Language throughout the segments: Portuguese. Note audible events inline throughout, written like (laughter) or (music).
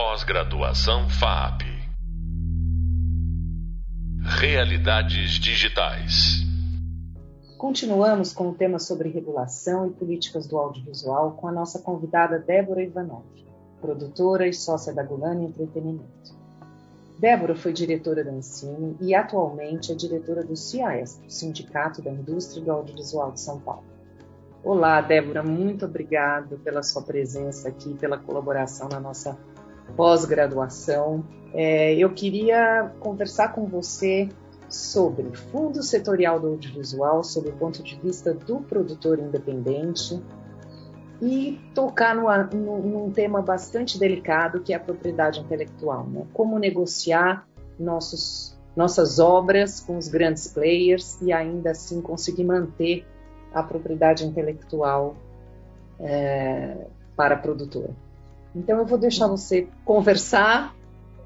Pós-graduação FAP. Realidades digitais. Continuamos com o tema sobre regulação e políticas do audiovisual com a nossa convidada Débora Ivanov, produtora e sócia da Gulani Entretenimento. Débora foi diretora da Ensino e atualmente é diretora do CIAS, Sindicato da Indústria do Audiovisual de São Paulo. Olá, Débora, muito obrigado pela sua presença aqui, pela colaboração na nossa pós-graduação. É, eu queria conversar com você sobre fundo setorial do audiovisual, sob o ponto de vista do produtor independente, e tocar no, num tema bastante delicado que é a propriedade intelectual. Né? Como negociar nossos, nossas obras com os grandes players e ainda assim conseguir manter a propriedade intelectual é, para a produtora. Então eu vou deixar você conversar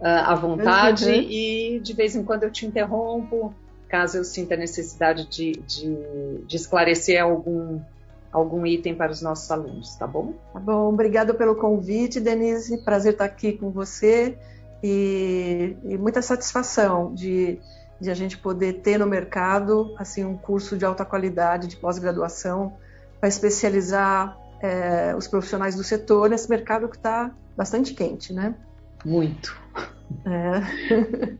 uh, à vontade uhum. e de vez em quando eu te interrompo, caso eu sinta necessidade de, de, de esclarecer algum algum item para os nossos alunos, tá bom? Tá bom, obrigada pelo convite, Denise. Prazer estar aqui com você e, e muita satisfação de, de, a gente poder ter no mercado assim um curso de alta qualidade de pós-graduação para especializar é, os profissionais do setor nesse mercado que está bastante quente, né? Muito. É.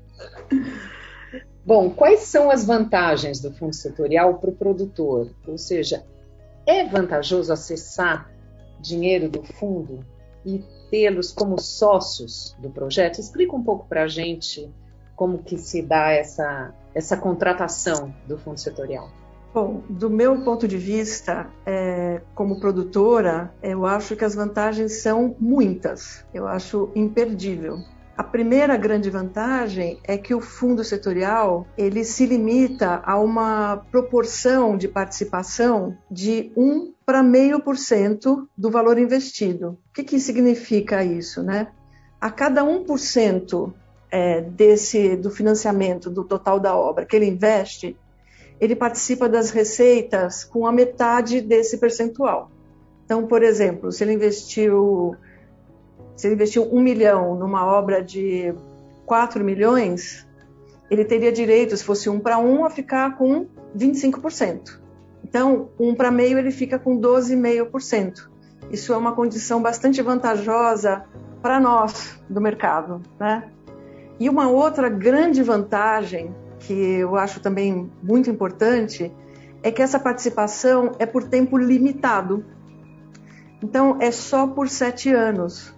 (laughs) Bom, quais são as vantagens do fundo setorial para o produtor? Ou seja, é vantajoso acessar dinheiro do fundo e tê-los como sócios do projeto? Explica um pouco para a gente como que se dá essa, essa contratação do fundo setorial. Bom, do meu ponto de vista, é, como produtora, eu acho que as vantagens são muitas. Eu acho imperdível. A primeira grande vantagem é que o fundo setorial ele se limita a uma proporção de participação de 1 para meio por cento do valor investido. O que, que significa isso, né? A cada 1% é, desse do financiamento do total da obra que ele investe, ele participa das receitas com a metade desse percentual. Então, por exemplo, se ele investiu se ele investiu um milhão numa obra de 4 milhões, ele teria direito, se fosse um para um, a ficar com 25%. Então, um para meio, ele fica com 12,5%. Isso é uma condição bastante vantajosa para nós do mercado. Né? E uma outra grande vantagem, que eu acho também muito importante, é que essa participação é por tempo limitado. Então, é só por sete anos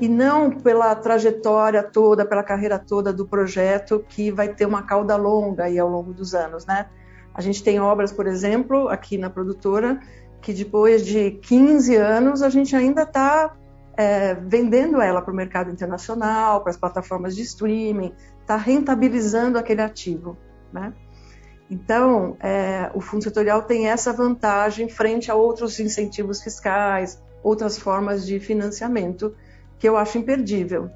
e não pela trajetória toda, pela carreira toda do projeto, que vai ter uma cauda longa aí ao longo dos anos, né? A gente tem obras, por exemplo, aqui na produtora, que depois de 15 anos a gente ainda está é, vendendo ela para o mercado internacional, para as plataformas de streaming, está rentabilizando aquele ativo, né? Então, é, o fundo setorial tem essa vantagem frente a outros incentivos fiscais, outras formas de financiamento que eu acho imperdível.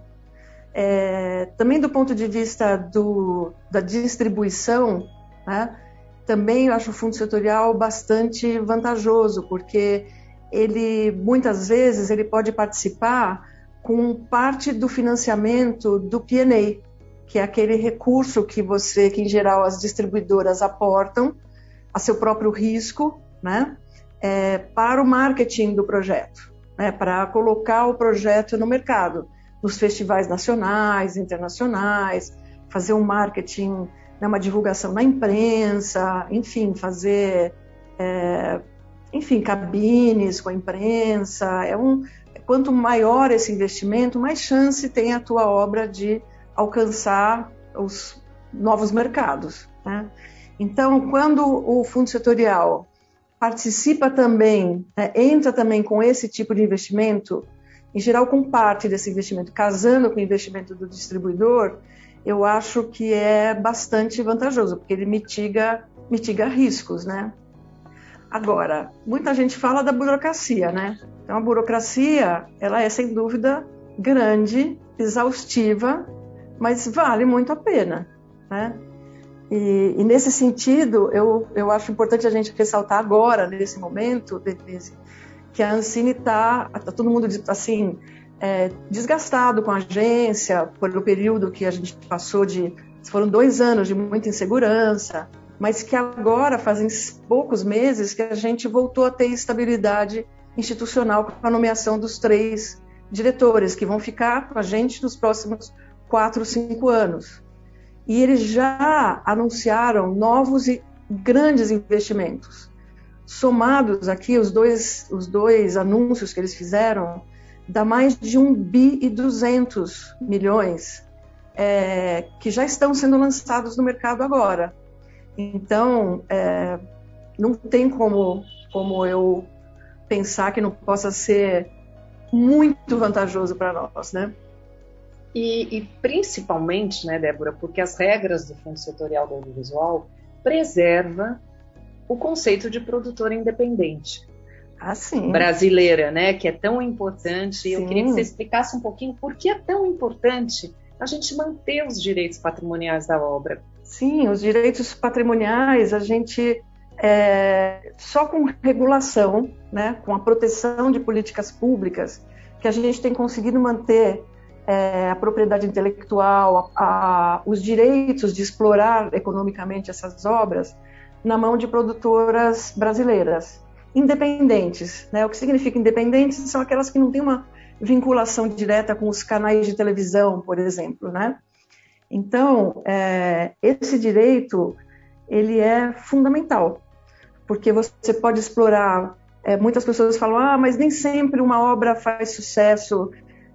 É, também do ponto de vista do, da distribuição, né, também eu acho o fundo setorial bastante vantajoso, porque ele muitas vezes ele pode participar com parte do financiamento do P&A, que é aquele recurso que você, que em geral as distribuidoras aportam a seu próprio risco, né, é, para o marketing do projeto né, para colocar o projeto no mercado, nos festivais nacionais, internacionais, fazer um marketing, né, uma divulgação na imprensa, enfim, fazer, é, enfim, cabines com a imprensa. É um, quanto maior esse investimento, mais chance tem a tua obra de alcançar os novos mercados. Né? Então, quando o fundo setorial participa também, né, entra também com esse tipo de investimento, em geral com parte desse investimento, casando com o investimento do distribuidor, eu acho que é bastante vantajoso, porque ele mitiga, mitiga riscos, né? Agora, muita gente fala da burocracia, né? Então, a burocracia, ela é sem dúvida grande, exaustiva, mas vale muito a pena, né? E, e, nesse sentido, eu, eu acho importante a gente ressaltar agora, nesse momento, que a Ancine está, tá todo mundo assim, é, desgastado com a agência pelo período que a gente passou de foram dois anos de muita insegurança, mas que agora fazem poucos meses que a gente voltou a ter estabilidade institucional com a nomeação dos três diretores que vão ficar com a gente nos próximos quatro, cinco anos. E eles já anunciaram novos e grandes investimentos. Somados aqui, os dois, os dois anúncios que eles fizeram, dá mais de 1 bi e 200 milhões é, que já estão sendo lançados no mercado agora. Então, é, não tem como, como eu pensar que não possa ser muito vantajoso para nós, né? E, e, principalmente, né, Débora, porque as regras do Fundo Setorial do Audiovisual preserva o conceito de produtora independente. Ah, brasileira, né, que é tão importante. Sim. Eu queria que você explicasse um pouquinho por que é tão importante a gente manter os direitos patrimoniais da obra. Sim, os direitos patrimoniais a gente é, só com regulação, né, com a proteção de políticas públicas, que a gente tem conseguido manter é, a propriedade intelectual, a, a, os direitos de explorar economicamente essas obras na mão de produtoras brasileiras, independentes. Né? O que significa independentes são aquelas que não têm uma vinculação direta com os canais de televisão, por exemplo. Né? Então, é, esse direito ele é fundamental, porque você pode explorar. É, muitas pessoas falam, ah, mas nem sempre uma obra faz sucesso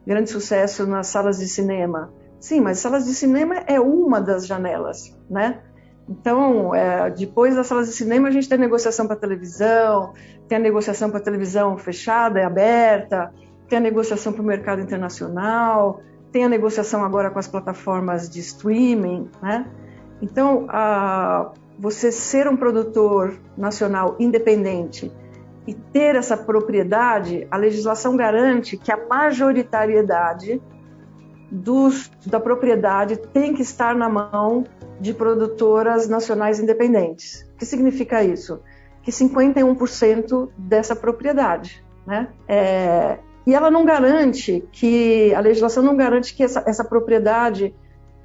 grande sucesso nas salas de cinema. Sim, mas salas de cinema é uma das janelas, né? Então, é, depois das salas de cinema, a gente tem a negociação para televisão, tem a negociação para televisão fechada e aberta, tem a negociação para o mercado internacional, tem a negociação agora com as plataformas de streaming, né? Então, a, você ser um produtor nacional independente e ter essa propriedade, a legislação garante que a majoritariedade dos, da propriedade tem que estar na mão de produtoras nacionais independentes. O que significa isso? Que 51% dessa propriedade. Né? É, e ela não garante que, a legislação não garante que essa, essa propriedade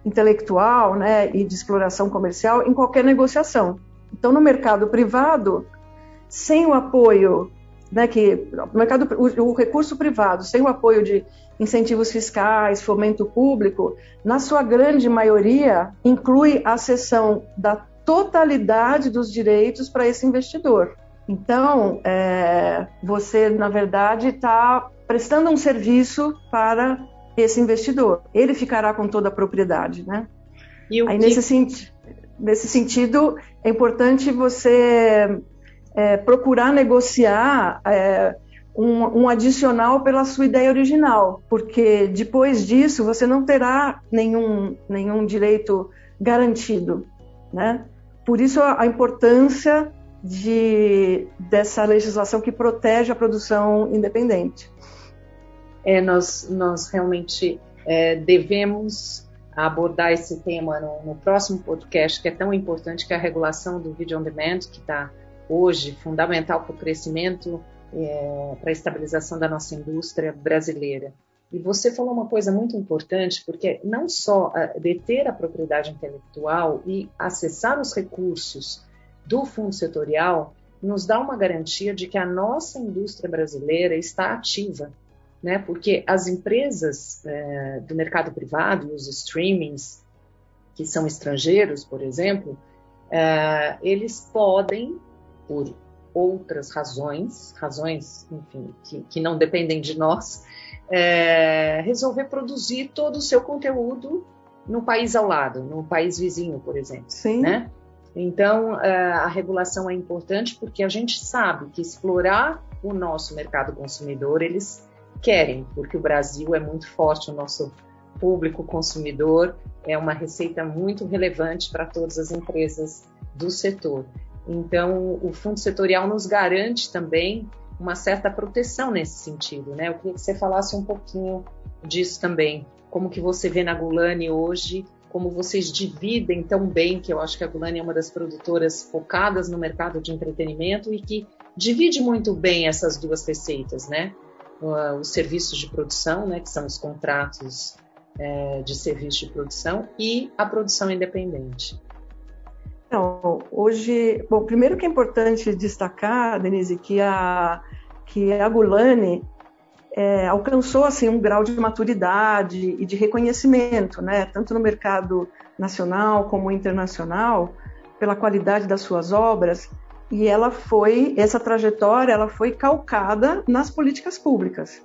intelectual né, e de exploração comercial em qualquer negociação. Então, no mercado privado, sem o apoio, né, que o mercado, o, o recurso privado, sem o apoio de incentivos fiscais, fomento público, na sua grande maioria inclui a cessão da totalidade dos direitos para esse investidor. Então, é, você, na verdade, está prestando um serviço para esse investidor. Ele ficará com toda a propriedade, né? Aí, que... nesse, nesse sentido, é importante você é, procurar negociar é, um, um, adicional pela sua ideia original, porque depois disso você não terá nenhum, nenhum direito garantido, né? Por isso a, importância de, dessa legislação que protege a produção independente. É, nós, nós realmente é, devemos abordar esse tema no, no, próximo podcast, que é tão importante, que é a regulação do vídeo on demand, que está hoje fundamental para o crescimento, é, para a estabilização da nossa indústria brasileira. E você falou uma coisa muito importante, porque não só deter a propriedade intelectual e acessar os recursos do fundo setorial nos dá uma garantia de que a nossa indústria brasileira está ativa, né? Porque as empresas é, do mercado privado, os streamings que são estrangeiros, por exemplo, é, eles podem por outras razões, razões, enfim, que, que não dependem de nós, é, resolver produzir todo o seu conteúdo no país ao lado, no país vizinho, por exemplo. Sim. Né? Então, é, a regulação é importante porque a gente sabe que explorar o nosso mercado consumidor, eles querem, porque o Brasil é muito forte, o nosso público consumidor é uma receita muito relevante para todas as empresas do setor. Então, o fundo setorial nos garante também uma certa proteção nesse sentido, né? Eu queria que você falasse um pouquinho disso também. Como que você vê na Gulani hoje, como vocês dividem tão bem, que eu acho que a Gulani é uma das produtoras focadas no mercado de entretenimento e que divide muito bem essas duas receitas, né? os serviços de produção, né, que são os contratos é, de serviço de produção, e a produção independente. Então, hoje, bom, primeiro que é importante destacar, Denise, que a, que a Gulani é, alcançou assim um grau de maturidade e de reconhecimento, né, tanto no mercado nacional como internacional, pela qualidade das suas obras. E ela foi, essa trajetória, ela foi calcada nas políticas públicas.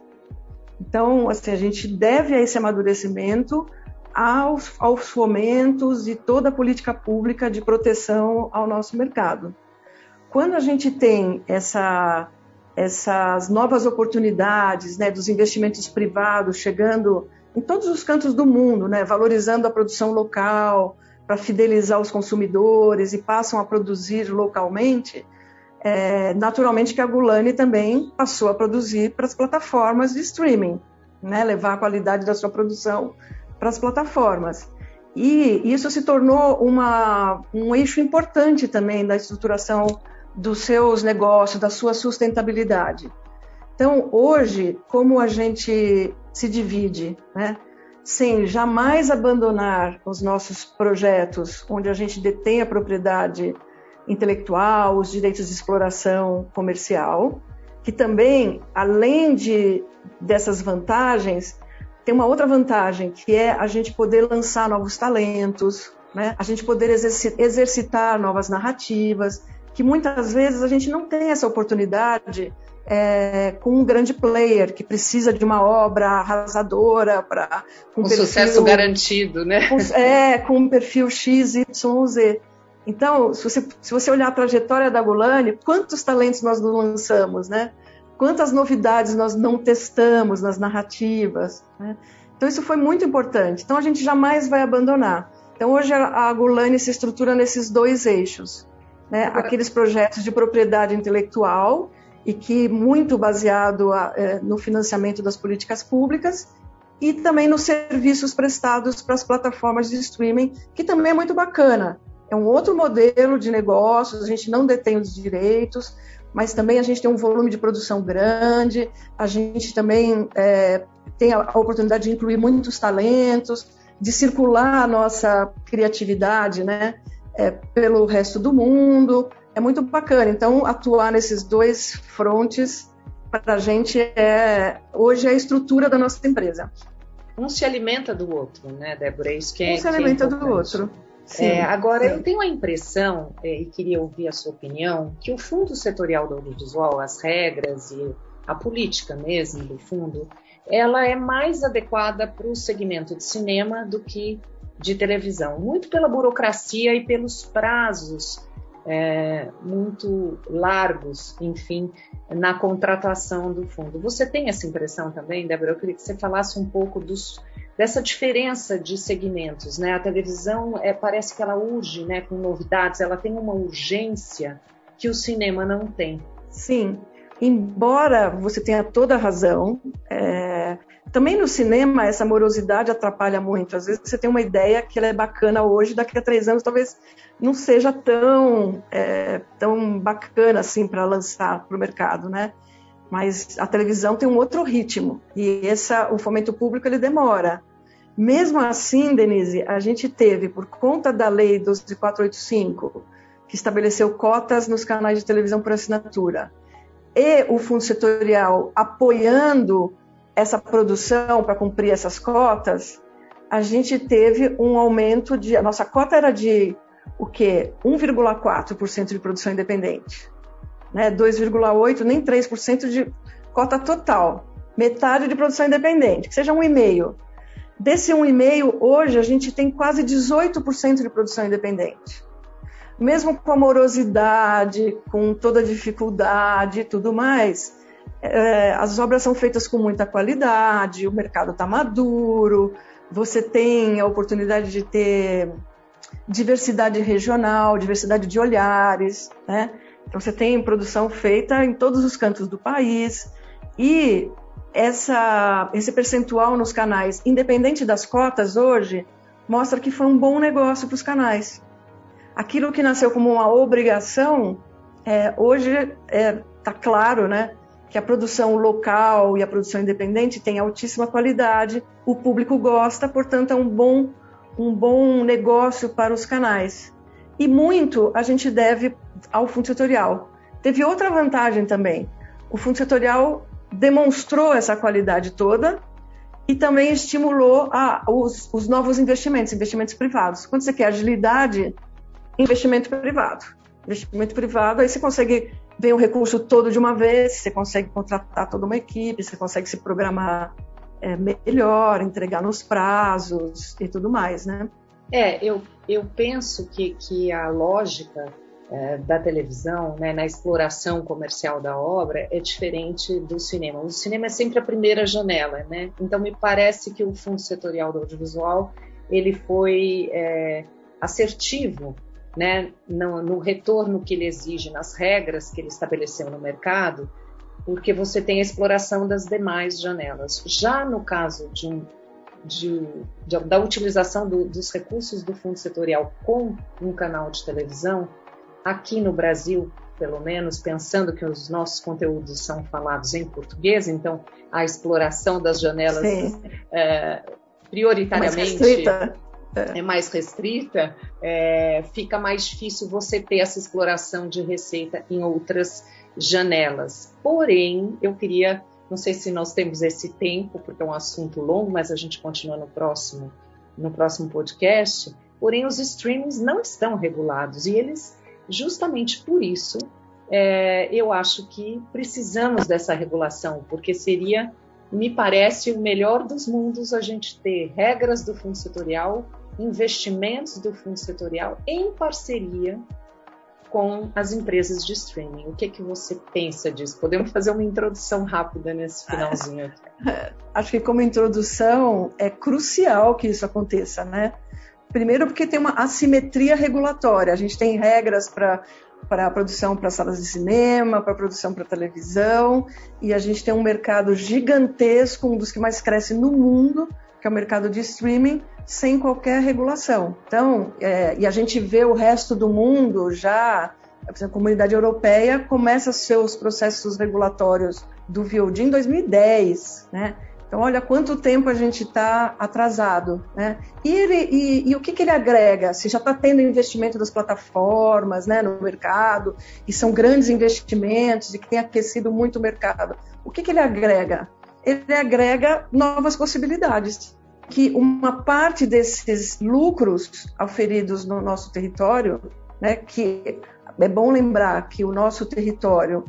Então, assim, a gente deve a esse amadurecimento aos, aos fomentos e toda a política pública de proteção ao nosso mercado. Quando a gente tem essa, essas novas oportunidades né, dos investimentos privados chegando em todos os cantos do mundo, né, valorizando a produção local para fidelizar os consumidores e passam a produzir localmente, é, naturalmente que a Gulani também passou a produzir para as plataformas de streaming, né, levar a qualidade da sua produção para as plataformas. E isso se tornou uma, um eixo importante também da estruturação dos seus negócios, da sua sustentabilidade. Então, hoje, como a gente se divide, né, sem jamais abandonar os nossos projetos, onde a gente detém a propriedade intelectual, os direitos de exploração comercial, que também, além de dessas vantagens, tem uma outra vantagem, que é a gente poder lançar novos talentos, né? a gente poder exercitar novas narrativas, que muitas vezes a gente não tem essa oportunidade é, com um grande player que precisa de uma obra arrasadora para com um perfil, sucesso garantido, né? Com, é, com um perfil X, Y, Z. Então, se você, se você olhar a trajetória da Golani, quantos talentos nós lançamos, né? Quantas novidades nós não testamos nas narrativas. Né? Então, isso foi muito importante. Então, a gente jamais vai abandonar. Então, hoje a Gulani se estrutura nesses dois eixos. Né? Aqueles projetos de propriedade intelectual, e que muito baseado é, no financiamento das políticas públicas, e também nos serviços prestados para as plataformas de streaming, que também é muito bacana. É um outro modelo de negócios, a gente não detém os direitos, mas também a gente tem um volume de produção grande, a gente também é, tem a oportunidade de incluir muitos talentos, de circular a nossa criatividade né, é, pelo resto do mundo. É muito bacana. Então, atuar nesses dois frontes, para a gente, é, hoje é a estrutura da nossa empresa. Um se alimenta do outro, né, Débora? É isso que é, um se alimenta é do outro. Sim, é, agora, sim. eu tenho a impressão, é, e queria ouvir a sua opinião, que o Fundo Setorial do Audiovisual, as regras e a política mesmo do fundo, ela é mais adequada para o segmento de cinema do que de televisão, muito pela burocracia e pelos prazos é, muito largos, enfim, na contratação do fundo. Você tem essa impressão também, Débora? Eu queria que você falasse um pouco dos, dessa diferença de segmentos. Né? A televisão é, parece que ela urge né, com novidades, ela tem uma urgência que o cinema não tem. Sim, embora você tenha toda a razão, é, também no cinema essa morosidade atrapalha muito. Às vezes você tem uma ideia que ela é bacana hoje, daqui a três anos talvez não seja tão, é, tão bacana assim para lançar para o mercado, né? Mas a televisão tem um outro ritmo e essa, o fomento público ele demora. Mesmo assim, Denise, a gente teve, por conta da lei 12485, que estabeleceu cotas nos canais de televisão por assinatura, e o fundo setorial apoiando essa produção para cumprir essas cotas, a gente teve um aumento de. A nossa cota era de o quê? 1,4% de produção independente, né? 2,8%, nem 3% de cota total. Metade de produção independente, que seja 1,5%. Desse 1,5%, hoje a gente tem quase 18% de produção independente. Mesmo com a morosidade, com toda a dificuldade e tudo mais, é, as obras são feitas com muita qualidade, o mercado está maduro, você tem a oportunidade de ter diversidade regional, diversidade de olhares, né? Então você tem produção feita em todos os cantos do país e essa, esse percentual nos canais, independente das cotas hoje, mostra que foi um bom negócio para os canais. Aquilo que nasceu como uma obrigação, é, hoje está é, claro, né? que a produção local e a produção independente tem altíssima qualidade, o público gosta, portanto é um bom, um bom negócio para os canais. E muito a gente deve ao fundo setorial. Teve outra vantagem também. O fundo setorial demonstrou essa qualidade toda e também estimulou a, os, os novos investimentos, investimentos privados. Quando você quer agilidade, investimento privado. Investimento privado, aí você consegue ver o recurso todo de uma vez, você consegue contratar toda uma equipe, você consegue se programar é, melhor, entregar nos prazos e tudo mais, né? É, eu, eu penso que, que a lógica é, da televisão, né, na exploração comercial da obra, é diferente do cinema. O cinema é sempre a primeira janela, né? Então me parece que o Fundo Setorial do Audiovisual ele foi é, assertivo né, no, no, retorno que ele exige, nas regras que ele estabeleceu no mercado, porque você tem a exploração das demais janelas. Já no caso de um, de, de, da utilização do, dos recursos do fundo setorial com um canal de televisão, aqui no Brasil, pelo menos, pensando que os nossos conteúdos são falados em português, então a exploração das janelas é, prioritariamente é mais restrita, é, fica mais difícil você ter essa exploração de receita em outras janelas. Porém, eu queria, não sei se nós temos esse tempo, porque é um assunto longo, mas a gente continua no próximo, no próximo podcast. Porém, os streamings não estão regulados e eles, justamente por isso, é, eu acho que precisamos dessa regulação, porque seria me parece o melhor dos mundos a gente ter regras do fundo setorial, investimentos do fundo setorial em parceria com as empresas de streaming. O que, é que você pensa disso? Podemos fazer uma introdução rápida nesse finalzinho aqui. (laughs) Acho que como introdução é crucial que isso aconteça, né? Primeiro porque tem uma assimetria regulatória. A gente tem regras para para a produção para salas de cinema, para a produção para televisão, e a gente tem um mercado gigantesco, um dos que mais cresce no mundo, que é o mercado de streaming, sem qualquer regulação. Então, é, e a gente vê o resto do mundo já, a comunidade europeia começa seus processos regulatórios do VOD em 2010, né? Então, olha quanto tempo a gente está atrasado. Né? E, ele, e, e, o que, que ele agrega? Se já está tendo investimento das plataformas né, no mercado, e são grandes investimentos e que tem aquecido muito o mercado, o que, que ele agrega? Ele agrega novas possibilidades. Que uma parte desses lucros auferidos no nosso território, né, que é bom lembrar que o nosso território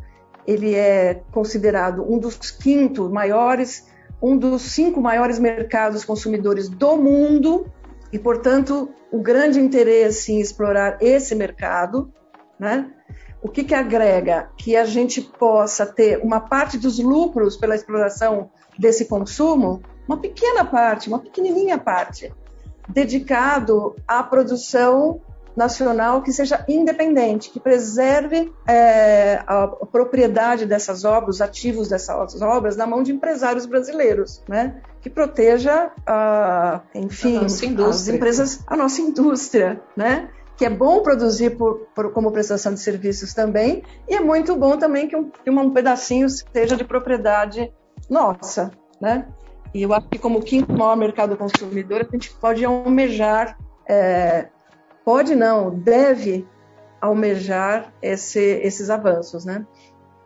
ele é considerado um dos quinto maiores um dos cinco maiores mercados consumidores do mundo e, portanto, o grande interesse em explorar esse mercado, né? O que, que agrega? Que a gente possa ter uma parte dos lucros pela exploração desse consumo, uma pequena parte, uma pequenininha parte, dedicado à produção nacional que seja independente, que preserve é, a propriedade dessas obras, os ativos dessas obras na mão de empresários brasileiros, né? Que proteja, a, enfim, as empresas, a nossa indústria, né? que é bom produzir por, por, como prestação de serviços também, e é muito bom também que um, que um pedacinho seja de propriedade nossa, né? E eu acho que como quinto maior mercado consumidor, a gente pode almejar é, pode não, deve almejar esse, esses avanços, né?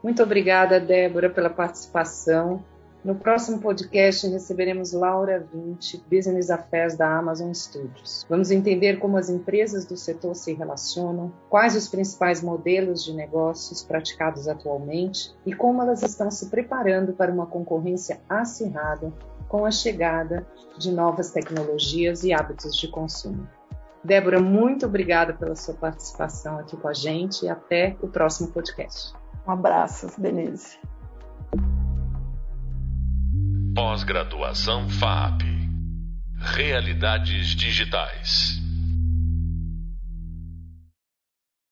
Muito obrigada, Débora, pela participação. No próximo podcast receberemos Laura Vinci, Business Affairs da Amazon Studios. Vamos entender como as empresas do setor se relacionam, quais os principais modelos de negócios praticados atualmente e como elas estão se preparando para uma concorrência acirrada com a chegada de novas tecnologias e hábitos de consumo. Débora, muito obrigada pela sua participação aqui com a gente e até o próximo podcast. Um abraço, Denise. Pós-graduação FAP Realidades Digitais.